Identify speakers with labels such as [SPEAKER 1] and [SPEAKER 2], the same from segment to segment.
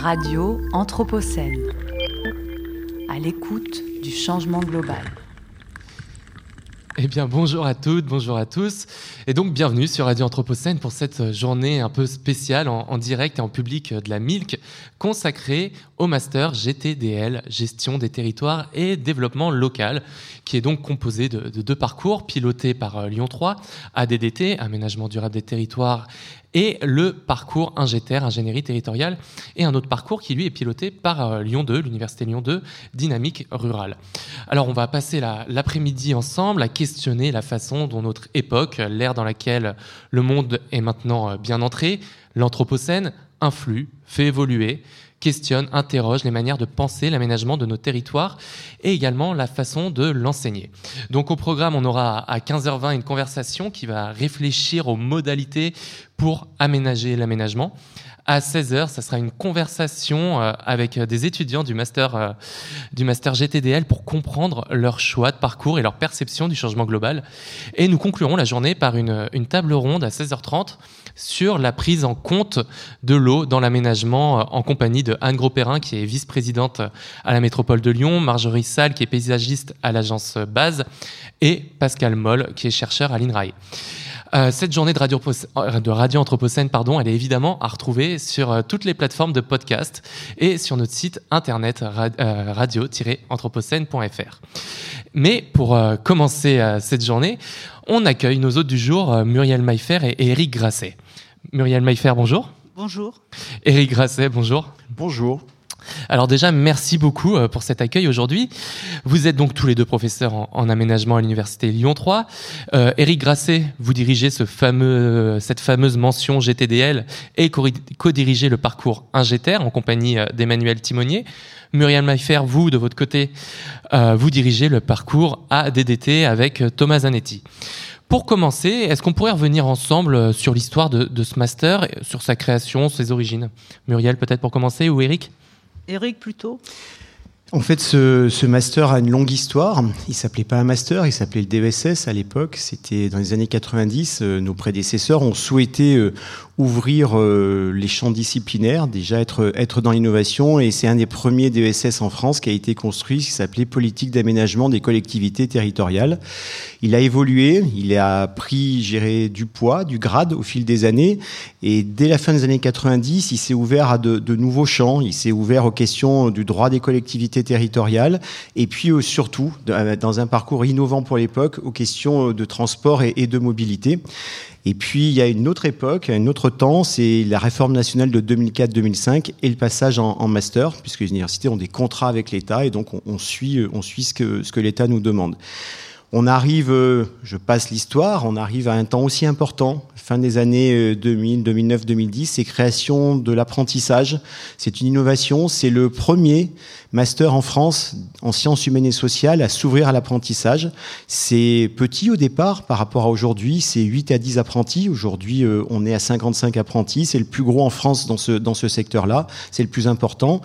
[SPEAKER 1] Radio Anthropocène. À l'écoute du changement global.
[SPEAKER 2] Eh bien, bonjour à toutes, bonjour à tous. Et donc, bienvenue sur Radio Anthropocène pour cette journée un peu spéciale en, direct et en public de la MILC, consacrée au master GTDL, Gestion des territoires et développement local, qui est donc composé de, de deux parcours pilotés par euh, Lyon 3, ADDT, Aménagement durable des territoires et le parcours Ingéter, ingénierie territoriale, et un autre parcours qui lui est piloté par euh, Lyon 2, l'Université Lyon 2, dynamique rurale. Alors on va passer l'après-midi ensemble à questionner la façon dont notre époque, l'ère dans laquelle le monde est maintenant euh, bien entré, l'Anthropocène, influe, fait évoluer, questionne, interroge les manières de penser l'aménagement de nos territoires et également la façon de l'enseigner. Donc au programme, on aura à 15h20 une conversation qui va réfléchir aux modalités pour aménager l'aménagement. À 16h, ça sera une conversation euh, avec des étudiants du master, euh, GTDL pour comprendre leur choix de parcours et leur perception du changement global. Et nous conclurons la journée par une, table ronde à 16h30 sur la prise en compte de l'eau dans l'aménagement euh, en compagnie de Anne Gros-Perrin, qui est vice-présidente à la métropole de Lyon, Marjorie Salle, qui est paysagiste à l'agence Base, et Pascal Moll, qui est chercheur à l'INRAE. Euh, cette journée de radio, euh, de radio Anthropocène, pardon, elle est évidemment à retrouver sur toutes les plateformes de podcast et sur notre site internet radio-anthropocène.fr. Mais pour commencer cette journée, on accueille nos hôtes du jour, Muriel Maillefer et Eric Grasset. Muriel Maillefer, bonjour.
[SPEAKER 3] Bonjour.
[SPEAKER 2] Éric Grasset, bonjour.
[SPEAKER 4] Bonjour.
[SPEAKER 2] Alors déjà, merci beaucoup euh, pour cet accueil aujourd'hui. Vous êtes donc tous les deux professeurs en, aménagement à l'Université Lyon 3. Euh, Éric Grasset, vous dirigez euh, cette fameuse mention GTDL et co-dirigez le parcours Ingeter en compagnie d'Emmanuel Timonier. Muriel Maillefer, vous, de votre côté, vous dirigez le parcours ADDT avec Thomas Zanetti. Pour commencer, est-ce qu'on pourrait revenir ensemble euh, sur l'histoire de, ce master, sur sa création, ses origines? Muriel, peut-être pour commencer, ou Eric
[SPEAKER 3] Eric plutôt
[SPEAKER 4] en fait, ce, master a une longue histoire. Il s'appelait pas un master, il s'appelait le DESS à l'époque. C'était dans les années 90. Euh, nos prédécesseurs ont souhaité euh, ouvrir euh, les champs disciplinaires, déjà être, dans l'innovation. Et c'est un des premiers DESS en France qui a été construit, qui s'appelait Politique d'aménagement des collectivités territoriales. Il a évolué, il a pris, géré du poids, du grade au fil des années. Et dès la fin des années 90, il s'est ouvert à de nouveaux champs. Il s'est ouvert aux questions du droit des collectivités territoriales. Et puis euh, surtout, dans un parcours innovant pour l'époque, aux questions de transport et, de mobilité. Et puis, il y a une autre époque, un autre temps, c'est la réforme nationale de 2004-2005 et le passage en, master, puisque les universités ont des contrats avec l'État et donc on, suit, on suit ce que, ce que l'État nous demande. On arrive, je passe l'histoire, on arrive à un temps aussi important, fin des années 2000, 2009, 2010, c'est création de l'apprentissage. C'est une innovation, c'est le premier master en France en sciences humaines et sociales à s'ouvrir à l'apprentissage. C'est petit au départ par rapport à aujourd'hui, c'est 8 à 10 apprentis. Aujourd'hui, euh, on est à 55 apprentis. C'est le plus gros en France dans ce, dans ce secteur-là. C'est le plus important.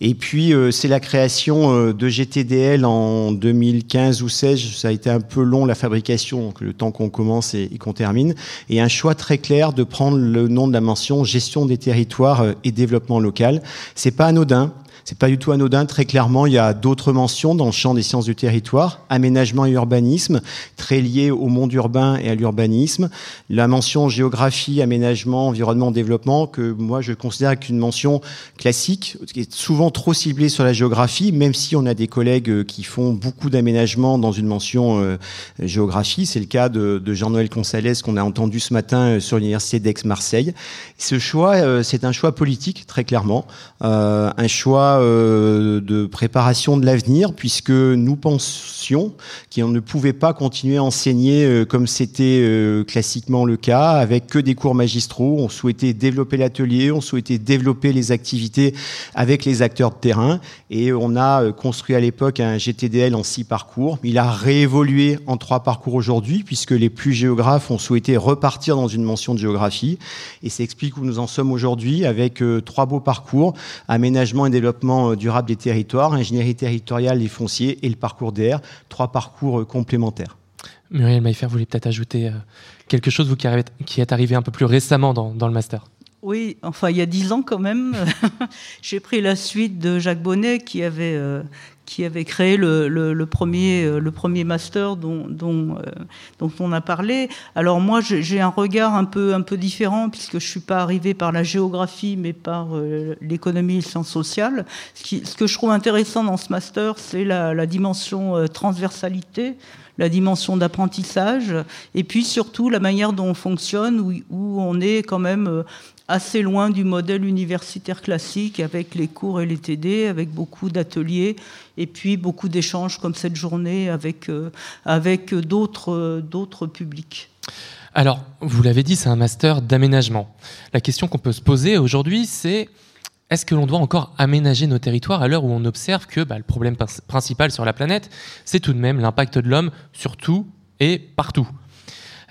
[SPEAKER 4] Et puis, euh, c'est la création euh, de GTDL en 2015 ou 16. Ça a été un peu long, la fabrication, le temps qu'on commence et, et qu'on termine. Et un choix très clair de prendre le nom de la mention gestion des territoires et développement local. C'est pas anodin. C'est pas du tout anodin. Très clairement, il y a d'autres mentions dans le champ des sciences du territoire, aménagement et urbanisme, très liés au monde urbain et à l'urbanisme. La mention géographie, aménagement, environnement, développement, que moi je considère qu'une mention classique, qui est souvent trop ciblée sur la géographie, même si on a des collègues euh, qui font beaucoup d'aménagement dans une mention euh, géographie. C'est le cas de, de Jean-Noël Consalès qu'on a entendu ce matin euh, sur l'université d'Aix-Marseille. Ce choix, c'est un choix politique, très clairement, un choix euh, de préparation de l'avenir, puisque nous pensions qu'on ne pouvait pas continuer à enseigner euh, comme c'était euh, classiquement le cas, avec que des cours magistraux. On souhaitait développer l'atelier, on souhaitait développer les activités avec les acteurs de terrain, et on a construit à l'époque un GTDL en six parcours. Il a réévolué en trois parcours aujourd'hui, puisque les plus géographes ont souhaité repartir dans une mention de géographie, et ça explique où nous en sommes aujourd'hui, avec trois beaux parcours, aménagement et développement euh, durable des territoires, ingénierie territoriale et fonciers et le parcours DR, trois parcours euh, complémentaires.
[SPEAKER 2] Muriel Maillefer, vous voulez peut-être ajouter euh, quelque chose, vous qui, êtes arrivé un peu plus récemment dans, le master?
[SPEAKER 3] Oui, enfin il y a dix ans quand même, j'ai pris la suite de Jacques Bonnet qui avait, euh, qui avait créé le, premier, euh, le premier master dont, dont, euh, dont, on a parlé. Alors moi j'ai un regard un peu, un peu différent puisque je suis pas arrivé par la géographie mais par l'économie et les sciences sociales. Ce, qui, ce, que je trouve intéressant dans ce master c'est la, la, dimension transversalité la dimension d'apprentissage, et puis surtout la manière dont on fonctionne, où, où on est quand même assez loin du modèle universitaire classique avec les cours et les TD, avec beaucoup d'ateliers et puis beaucoup d'échanges comme cette journée avec, euh, avec d'autres, d'autres publics.
[SPEAKER 2] Alors, vous l'avez dit, c'est un master d'aménagement. La question qu'on peut se poser aujourd'hui, c'est est-ce que l'on doit encore aménager nos territoires à l'heure où on observe que bah, le problème principal sur la planète, c'est tout de même l'impact de l'homme sur tout et partout?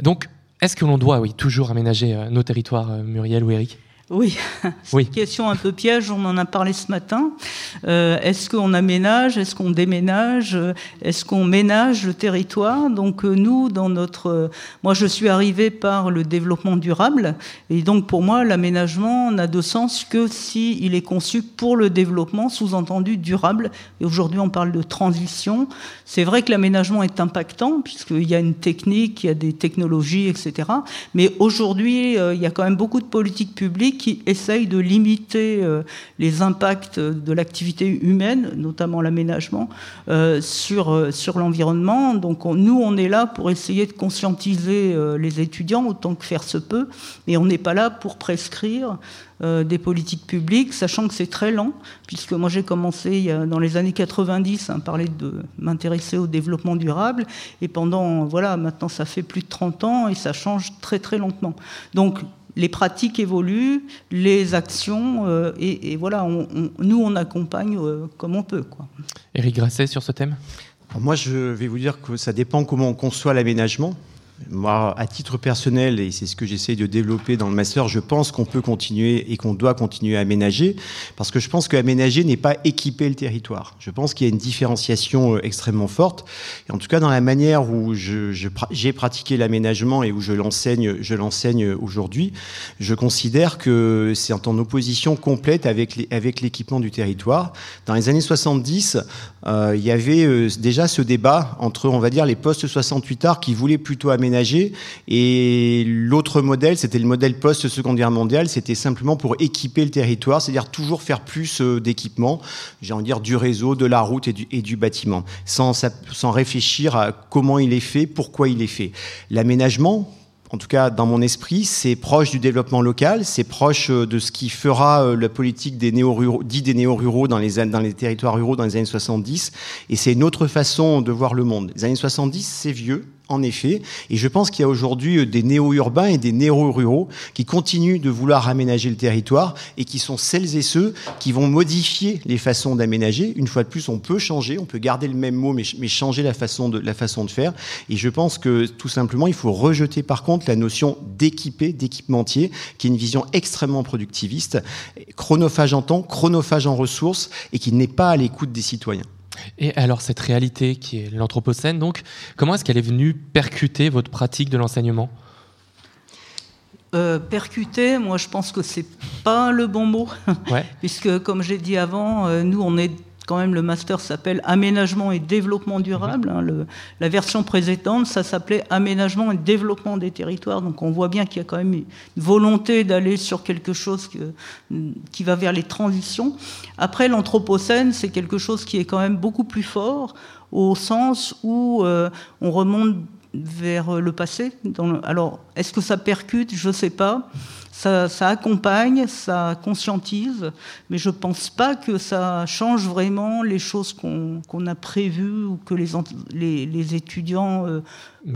[SPEAKER 2] Donc, est-ce que l'on doit, oui, toujours aménager euh, nos territoires, euh, Muriel ou Eric
[SPEAKER 3] oui, c'est une question un peu piège, on en a parlé ce matin. Euh, est-ce qu'on aménage Est-ce qu'on déménage Est-ce qu'on ménage le territoire? Donc euh, nous, dans notre... Euh, moi, je suis arrivé par le développement durable, et donc pour moi, l'aménagement n'a de sens que s'il il est conçu pour le développement, sous-entendu durable. Et aujourd'hui, on parle de transition. C'est vrai que l'aménagement est impactant, puisqu'il y a une technique, il y a des technologies, etc. Mais aujourd'hui, il y a quand même beaucoup de politiques publiques qui essaye de limiter euh, les impacts de l'activité humaine, notamment l'aménagement, euh, sur, euh, sur l'environnement. Donc nous, on est là pour essayer de conscientiser les étudiants autant que faire se peut, mais on n'est pas là pour prescrire des politiques publiques, sachant que c'est très lent, puisque moi j'ai commencé dans les années 90 à parler de m'intéresser au développement durable, et pendant, voilà, maintenant ça fait plus de 30 ans et ça change très très lentement. Donc les pratiques évoluent, les actions, euh, et, voilà, nous, on accompagne euh, comme on peut. Quoi.
[SPEAKER 2] Éric Grasset, sur ce thème?
[SPEAKER 4] Moi, je vais vous dire que ça dépend comment on conçoit l'aménagement. Moi, à titre personnel, et c'est ce que j'essaie de développer dans le master, je pense qu'on peut continuer et qu'on doit continuer à aménager, parce que je pense qu'aménager n'est pas équiper le territoire. Je pense qu'il y a une différenciation euh, extrêmement forte. Et en tout cas, dans la manière où j'ai pratiqué l'aménagement et où je l'enseigne, aujourd'hui, je considère que c'est en opposition complète avec l'équipement du territoire. Dans les années 70, euh, il y avait euh, déjà ce débat entre, on va dire, les postes 68 arts qui voulaient plutôt aménager et l'autre modèle, c'était le modèle post-seconde guerre mondiale, c'était simplement pour équiper le territoire, c'est-à-dire toujours faire plus euh, d'équipements, j'ai envie de dire du réseau, de la route et du, bâtiment, sans, sans réfléchir à comment il est fait, pourquoi il est fait. L'aménagement, en tout cas dans mon esprit, c'est proche du développement local, c'est proche euh, de ce qui fera euh, la politique des néo-ruraux, dit des néo-ruraux dans les, dans les territoires ruraux dans les années 70, et c'est une autre façon de voir le monde. Les années 70, c'est vieux, en effet. Et je pense qu'il y a aujourd'hui euh, des néo-urbains et des néo-ruraux qui continuent de vouloir aménager le territoire et qui sont celles et ceux qui vont modifier les façons d'aménager. Une fois de plus, on peut changer, on peut garder le même mot, mais, changer la façon, de, la façon de faire. Et je pense que tout simplement, il faut rejeter par contre la notion d'équiper, d'équipementier, qui est une vision extrêmement productiviste, chronophage en temps, chronophage en ressources, et qui n'est pas à l'écoute des citoyens.
[SPEAKER 2] Et alors cette réalité qui est l'anthropocène, donc, comment est-ce qu'elle est venue percuter votre pratique de l'enseignement?
[SPEAKER 3] Euh, percuter, moi je pense que c'est pas le bon mot, puisque comme j'ai dit avant, euh, nous on est quand même le master s'appelle Aménagement et développement durable. Hein, la version précédente, ça s'appelait Aménagement et développement des territoires. Donc on voit bien qu'il y a quand même une volonté d'aller sur quelque chose qui va vers les transitions. Après, l'anthropocène, c'est quelque chose qui est quand même beaucoup plus fort au sens où euh, on remonte vers le passé. alors, est-ce que ça percute? Je ne sais pas. Ça, accompagne, ça conscientise, mais je ne pense pas que ça change vraiment les choses qu'on a prévues ou que les, les, étudiants euh,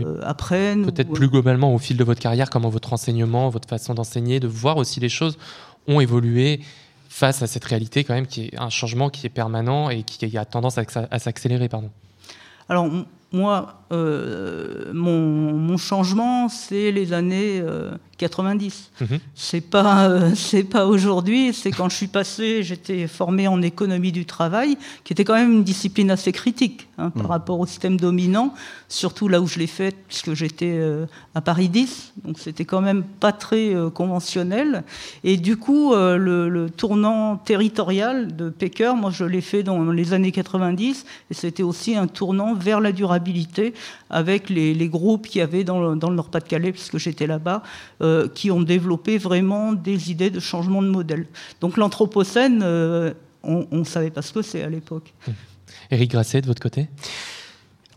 [SPEAKER 3] euh, apprennent.
[SPEAKER 2] Peut-être plus globalement au fil de votre carrière, comment votre enseignement, votre façon d'enseigner, de voir aussi les choses ont évolué face à cette réalité quand même qui est un changement qui est permanent et qui a tendance à, à s'accélérer. Pardon.
[SPEAKER 3] Alors moi, euh, mon, changement, c'est les années 90. Mhm. C'est pas euh, c'est pas aujourd'hui, c'est quand je suis passé, j'étais formé en économie du travail, qui était quand même une discipline assez critique hein, par mhm. rapport au système dominant, surtout là où je l'ai fait puisque j'étais euh, à Paris 10, donc c'était quand même pas très euh, conventionnel. Et du coup, le, tournant territorial de Pecker, moi je l'ai fait dans les années 90, et c'était aussi un tournant vers la durabilité avec les, groupes qu'il y avait dans le, dans le Nord-Pas-de-Calais, puisque j'étais là-bas. Euh, qui ont développé vraiment des idées de changement de modèle. Donc l'Anthropocène, euh, on ne savait pas ce que c'est à l'époque.
[SPEAKER 2] Éric Grasset, de votre côté?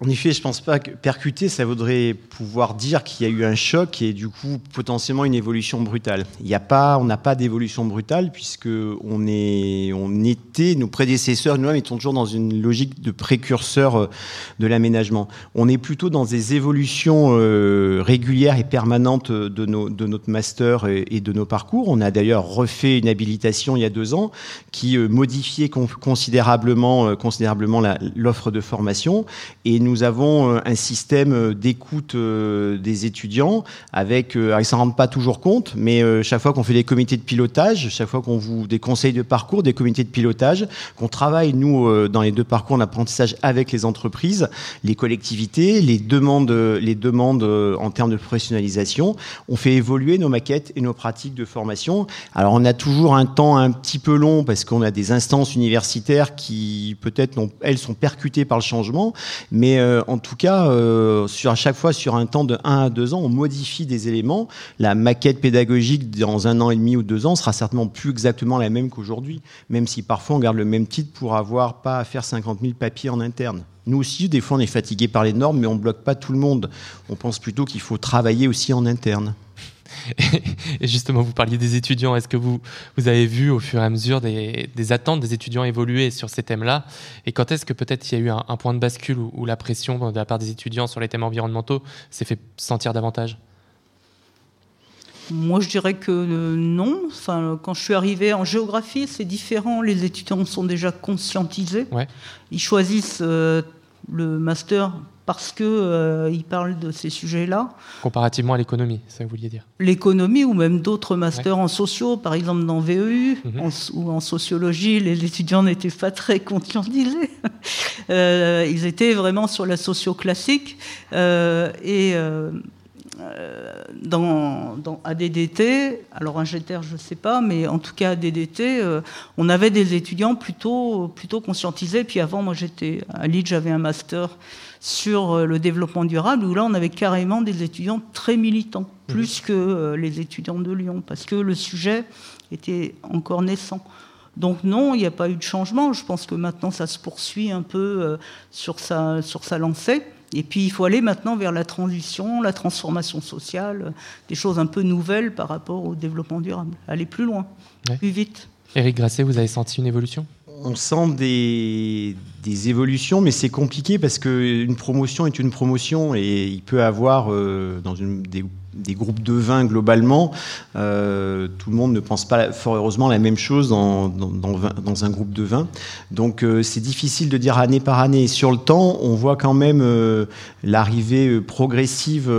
[SPEAKER 4] En effet, je pense pas que percuter, ça voudrait pouvoir dire qu'il y a eu un choc et du coup potentiellement une évolution brutale. Il n'y a pas, on n'a pas d'évolution brutale puisque on est, on était, nos prédécesseurs, nous-mêmes étions toujours dans une logique de précurseur euh, de l'aménagement. On est plutôt dans des évolutions euh, régulières et permanentes de, nos, de notre master et, de nos parcours. On a d'ailleurs refait une habilitation il y a deux ans qui euh, modifiait considérablement, considérablement l'offre de formation et nous nous avons euh, un système euh, d'écoute euh, des étudiants avec, ils s'en rendent pas toujours compte, mais chaque fois qu'on fait des comités de pilotage, chaque fois qu'on vous des conseils de parcours, des comités de pilotage, qu'on travaille nous dans les deux parcours d'apprentissage avec les entreprises, les collectivités, les demandes, les demandes en termes de professionnalisation, on fait évoluer nos maquettes et nos pratiques de formation. Alors on a toujours un temps un petit peu long parce qu'on a des instances universitaires qui peut-être elles sont percutées par le changement, mais euh, en tout cas, euh, sur, à chaque fois, sur un temps de 1 à 2 ans, on modifie des éléments. La maquette pédagogique dans un an et demi ou deux ans sera certainement plus exactement la même qu'aujourd'hui, même si parfois on garde le même titre pour avoir pas à faire 50 000 papiers en interne. Nous aussi, des fois, on est fatigué par les normes, mais on ne bloque pas tout le monde. On pense plutôt qu'il faut travailler aussi en interne.
[SPEAKER 2] Et justement, vous parliez des étudiants. Est-ce que vous, vous avez vu au fur et à mesure des, attentes des étudiants évoluer sur ces thèmes-là? Et quand est-ce que peut-être il y a eu un, point de bascule où, la pression de la part des étudiants sur les thèmes environnementaux s'est fait sentir davantage?
[SPEAKER 3] Moi, je dirais que euh, non. Enfin, quand je suis arrivé en géographie, c'est différent. Les étudiants sont déjà conscientisés. Ils choisissent euh, le master parce qu'ils euh, parlent de ces sujets-là.
[SPEAKER 2] Comparativement à l'économie, ça que vous vouliez dire
[SPEAKER 3] L'économie ou même d'autres masters en sociaux, par exemple dans VEU mhm. ou en sociologie, les étudiants n'étaient pas très conscientisés. euh, ils étaient vraiment sur la socio classique. Euh, et euh, dans, dans, ADDT, alors un GTR je ne sais pas, mais en tout cas ADDT, on avait des étudiants plutôt, plutôt conscientisés. Puis avant, moi j'étais à Lille, j'avais un master sur euh, le développement durable, où là, on avait carrément des étudiants très militants, mhm. plus que euh, les étudiants de Lyon, parce que le sujet était encore naissant. Donc non, il n'y a pas eu de changement. Je pense que maintenant, ça se poursuit un peu euh, sur sa, sur sa lancée. Et puis, il faut aller maintenant vers la transition, la transformation sociale, des choses un peu nouvelles par rapport au développement durable. Aller plus loin, plus vite.
[SPEAKER 2] Éric Grasset, vous avez senti une évolution?
[SPEAKER 4] On sent des, évolutions, mais c'est compliqué parce qu'une promotion est une promotion et il peut avoir euh, dans une, des des groupes de vin globalement, euh, tout le monde ne pense pas fort heureusement la même chose dans, dans, un groupe de vin. Donc euh, c'est difficile de dire année par année. Sur le temps, on voit quand même euh, l'arrivée progressive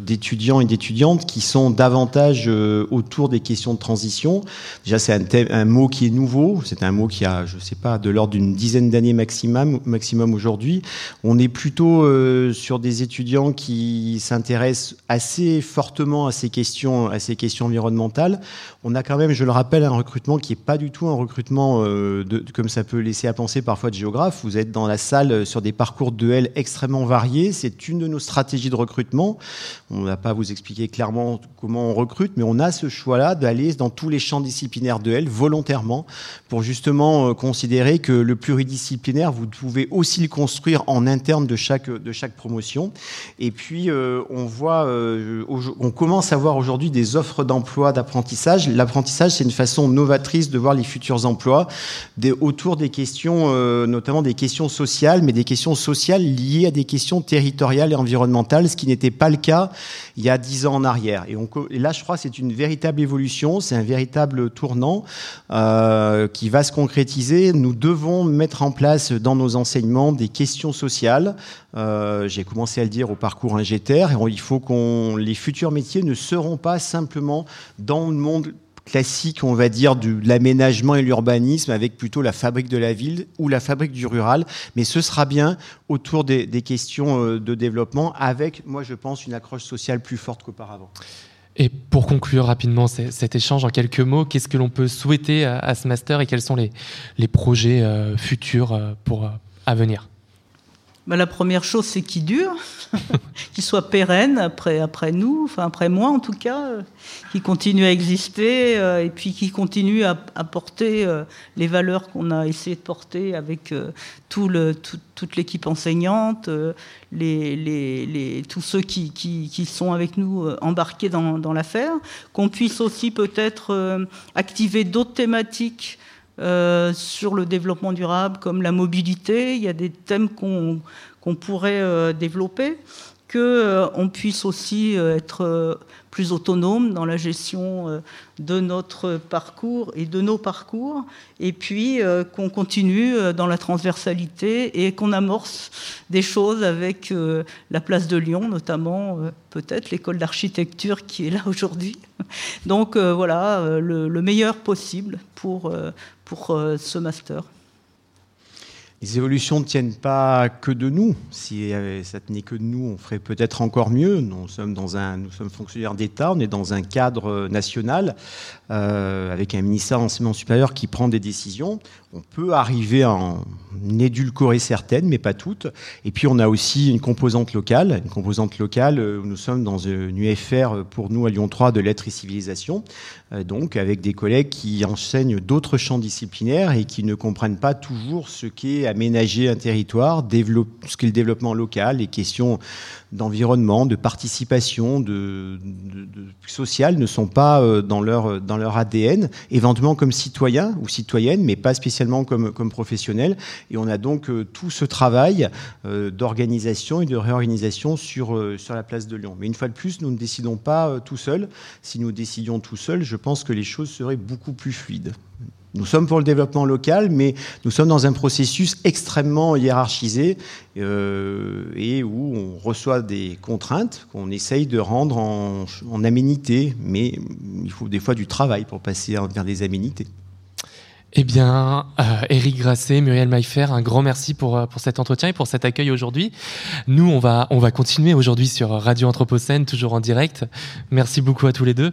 [SPEAKER 4] d'étudiants et d'étudiantes qui sont davantage autour des questions de transition. Déjà, c'est un, mot qui est nouveau. C'est un mot qui a, je ne sais pas, de l'ordre d'une dizaine d'années maximum aujourd'hui. On est plutôt sur des étudiants qui s'intéressent assez fortement à ces questions, à ces questions environnementales. On a quand même, je le rappelle, un recrutement qui n'est pas du tout un recrutement euh, de, comme ça peut laisser à penser parfois de géographes. Vous êtes dans la salle euh, sur des parcours de L extrêmement variés. C'est une de nos stratégies de recrutement. On ne va pas vous expliquer clairement comment on recrute, mais on a ce choix-là d'aller dans tous les champs disciplinaires de L volontairement pour justement euh, considérer que le pluridisciplinaire, vous pouvez aussi le construire en interne de chaque, de chaque promotion. Et puis, on euh, on commence à voir aujourd'hui des offres d'emploi, d'apprentissage. L'apprentissage, c'est une façon novatrice de voir les futurs emplois autour des questions, euh, notamment des questions sociales, mais des questions sociales liées à des questions territoriales et environnementales, ce qui n'était pas le cas il y a dix ans en arrière. Et, on, là, je crois, c'est une véritable évolution, c'est un véritable tournant euh, qui va se concrétiser. Nous devons mettre en place dans nos enseignements des questions sociales. J'ai commencé à le dire au parcours ingétaire. Et il faut qu'on les futurs métiers ne seront pas simplement dans le monde classique, on va dire, de l'aménagement et l'urbanisme, avec plutôt la fabrique de la ville ou la fabrique du rural. Mais ce sera bien autour des, questions euh, de développement, avec, moi je pense, une accroche sociale plus forte qu'auparavant.
[SPEAKER 2] Et pour conclure rapidement cet échange en quelques mots, qu'est-ce que l'on peut souhaiter à, ce master et quels sont les, les projets euh, futurs euh, pour, à venir?
[SPEAKER 3] Bah, La première chose, c'est qu'il dure, qu'il soit pérenne après, après nous, enfin après moi en tout cas, euh, qu'il continue à exister euh, et puis qu'il continue à, à porter euh, les valeurs qu'on a essayé de porter avec tout le, toute l'équipe enseignante, les, les, les, tous ceux qui, qui, qui, sont avec nous embarqués dans, dans l'affaire, qu'on puisse aussi peut-être activer d'autres thématiques euh, sur le développement durable, comme la mobilité. Il y a des thèmes qu'on pourrait euh, développer, qu'on euh, puisse aussi être plus autonome dans la gestion de notre parcours et de nos parcours, et puis qu'on continue dans la transversalité et qu'on amorce des choses avec la place de Lyon, notamment peut-être l'école d'architecture qui est là aujourd'hui. Donc voilà, le, le, meilleur possible pour, pour euh, ce master
[SPEAKER 4] les évolutions ne tiennent pas que de nous. Si ça tenait que de nous, on ferait peut-être encore mieux. Nous sommes, nous sommes fonctionnaires d'État, on est dans un cadre national, euh, avec un ministère d'enseignement supérieur qui prend des décisions. On peut arriver à en édulcorer certaines, mais pas toutes. Et puis on a aussi une composante locale, une composante locale où nous sommes dans une UFR pour nous à Lyon 3 de lettres et civilisation, euh, donc avec des collègues qui enseignent d'autres champs disciplinaires et qui ne comprennent pas toujours ce qu'est aménager un territoire, ce qu'est le développement local, les questions d'environnement, de participation, de, sociale ne sont pas euh, dans leur, dans leur ADN, éventuellement comme citoyen ou citoyenne, mais pas spécialement comme, comme professionnel. Et on a donc euh, tout ce travail d'organisation et de réorganisation sur, sur la place de Lyon. Mais une fois de plus, nous ne décidons pas tout seuls. Si nous décidions tout seuls, je pense que les choses seraient beaucoup plus fluides. Nous sommes pour le développement local, mais nous sommes dans un processus extrêmement hiérarchisé euh, et où on reçoit des contraintes qu'on essaye de rendre en, en aménité, mais il faut des fois du travail pour passer vers des aménités.
[SPEAKER 2] Eh bien, euh, Eric Grasset, Muriel Maillefer, un grand merci pour, euh, pour cet entretien et pour cet accueil aujourd'hui. Nous, on va, on va continuer aujourd'hui sur Radio Anthropocène, toujours en direct. Merci beaucoup à tous les deux.